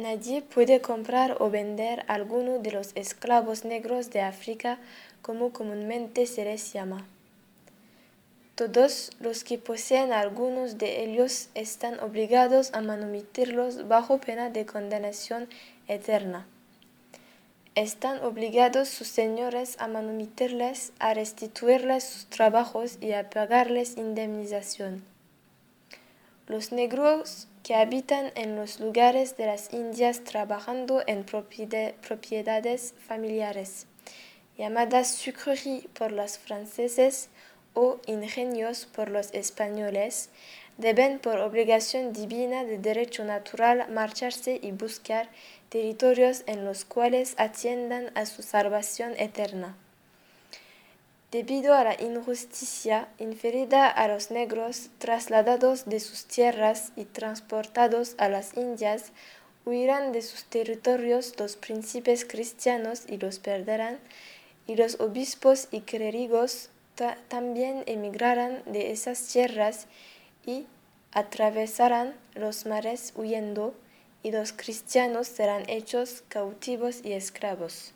Nadie puede comprar o vender alguno de los esclavos negros de África, como comúnmente se les llama. Todos los que poseen algunos de ellos están obligados a manumitirlos bajo pena de condenación eterna. Están obligados sus señores a manumitirles, a restituirles sus trabajos y a pagarles indemnización. Los negros que habitan en los lugares de las Indias trabajando en propiedades familiares, llamadas sucreries por los franceses o ingenios por los españoles, deben por obligación divina de derecho natural marcharse y buscar territorios en los cuales atiendan a su salvación eterna. Debido a la injusticia inferida a los negros trasladados de sus tierras y transportados a las Indias, huirán de sus territorios los príncipes cristianos y los perderán, y los obispos y clérigos también emigrarán de esas tierras y atravesarán los mares huyendo, y los cristianos serán hechos cautivos y esclavos.